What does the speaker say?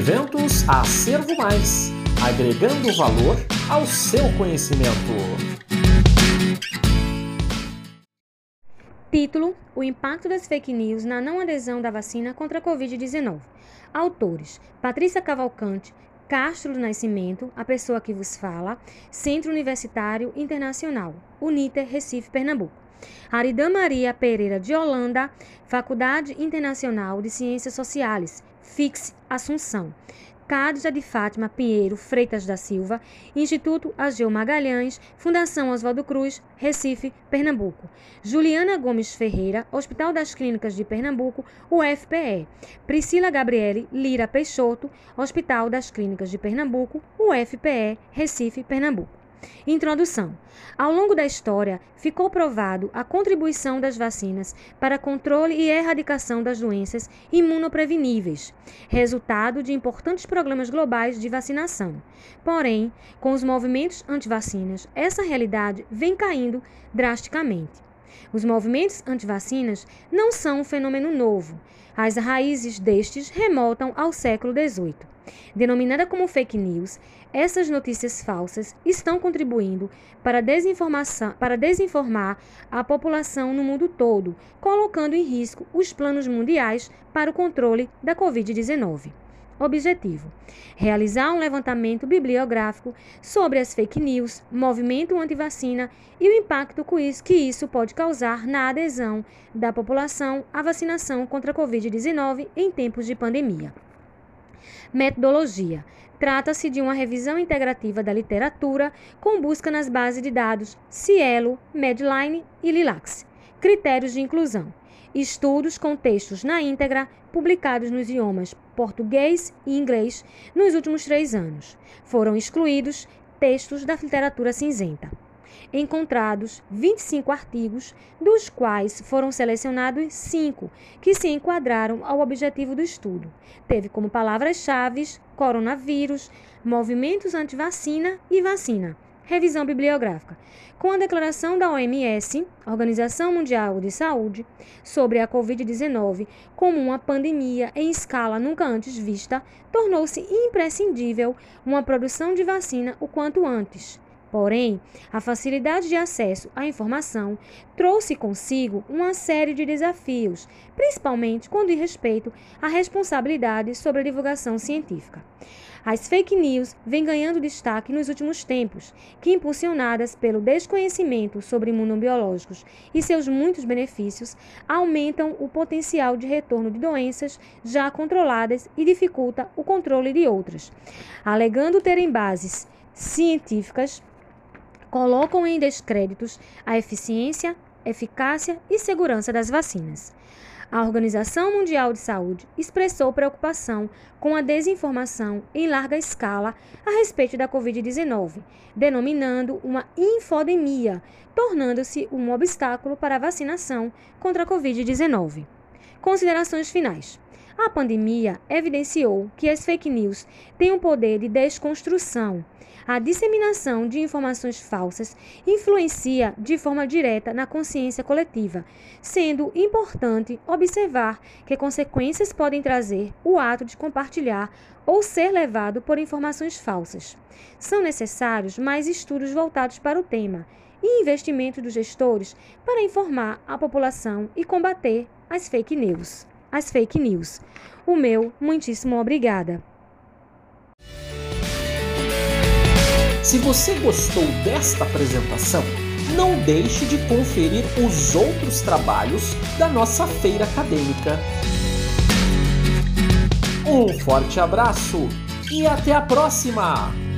Eventos Acervo Mais agregando valor ao seu conhecimento. Título: O impacto das fake news na não adesão da vacina contra a Covid-19. Autores: Patrícia Cavalcante, Castro do Nascimento, a pessoa que vos fala, Centro Universitário Internacional, Uniter, Recife, Pernambuco. Aridã Maria Pereira de Holanda, Faculdade Internacional de Ciências Sociais, FIX Assunção. Cádida de Fátima Pinheiro Freitas da Silva, Instituto Ageu Magalhães, Fundação Oswaldo Cruz, Recife, Pernambuco. Juliana Gomes Ferreira, Hospital das Clínicas de Pernambuco, UFPE. Priscila Gabriele Lira Peixoto, Hospital das Clínicas de Pernambuco, UFPE, Recife, Pernambuco. Introdução. Ao longo da história, ficou provado a contribuição das vacinas para controle e erradicação das doenças imunopreveníveis, resultado de importantes programas globais de vacinação. Porém, com os movimentos antivacinas, essa realidade vem caindo drasticamente. Os movimentos antivacinas não são um fenômeno novo. As raízes destes remontam ao século XVIII. Denominada como fake news, essas notícias falsas estão contribuindo para, desinformação, para desinformar a população no mundo todo, colocando em risco os planos mundiais para o controle da Covid-19. Objetivo: realizar um levantamento bibliográfico sobre as fake news, movimento anti-vacina e o impacto que isso pode causar na adesão da população à vacinação contra a Covid-19 em tempos de pandemia. Metodologia: trata-se de uma revisão integrativa da literatura com busca nas bases de dados Cielo, Medline e Lilacs. Critérios de inclusão: estudos com textos na íntegra publicados nos idiomas português e inglês nos últimos três anos. Foram excluídos textos da literatura cinzenta. Encontrados 25 artigos, dos quais foram selecionados cinco que se enquadraram ao objetivo do estudo. Teve como palavras-chave coronavírus, movimentos anti-vacina e vacina. Revisão bibliográfica. Com a declaração da OMS, Organização Mundial de Saúde, sobre a Covid-19 como uma pandemia em escala nunca antes vista, tornou-se imprescindível uma produção de vacina o quanto antes. Porém, a facilidade de acesso à informação trouxe consigo uma série de desafios, principalmente quando diz respeito à responsabilidade sobre a divulgação científica. As fake news vêm ganhando destaque nos últimos tempos, que, impulsionadas pelo desconhecimento sobre imunobiológicos e seus muitos benefícios, aumentam o potencial de retorno de doenças já controladas e dificulta o controle de outras, alegando terem bases científicas colocam em descréditos a eficiência, eficácia e segurança das vacinas. A Organização Mundial de Saúde expressou preocupação com a desinformação em larga escala a respeito da Covid-19, denominando uma infodemia, tornando-se um obstáculo para a vacinação contra a Covid-19. Considerações finais. A pandemia evidenciou que as fake news têm um poder de desconstrução a disseminação de informações falsas influencia de forma direta na consciência coletiva, sendo importante observar que consequências podem trazer o ato de compartilhar ou ser levado por informações falsas. São necessários mais estudos voltados para o tema e investimentos dos gestores para informar a população e combater as fake news. As fake news. O meu muitíssimo obrigada. Se você gostou desta apresentação, não deixe de conferir os outros trabalhos da nossa feira acadêmica. Um forte abraço e até a próxima!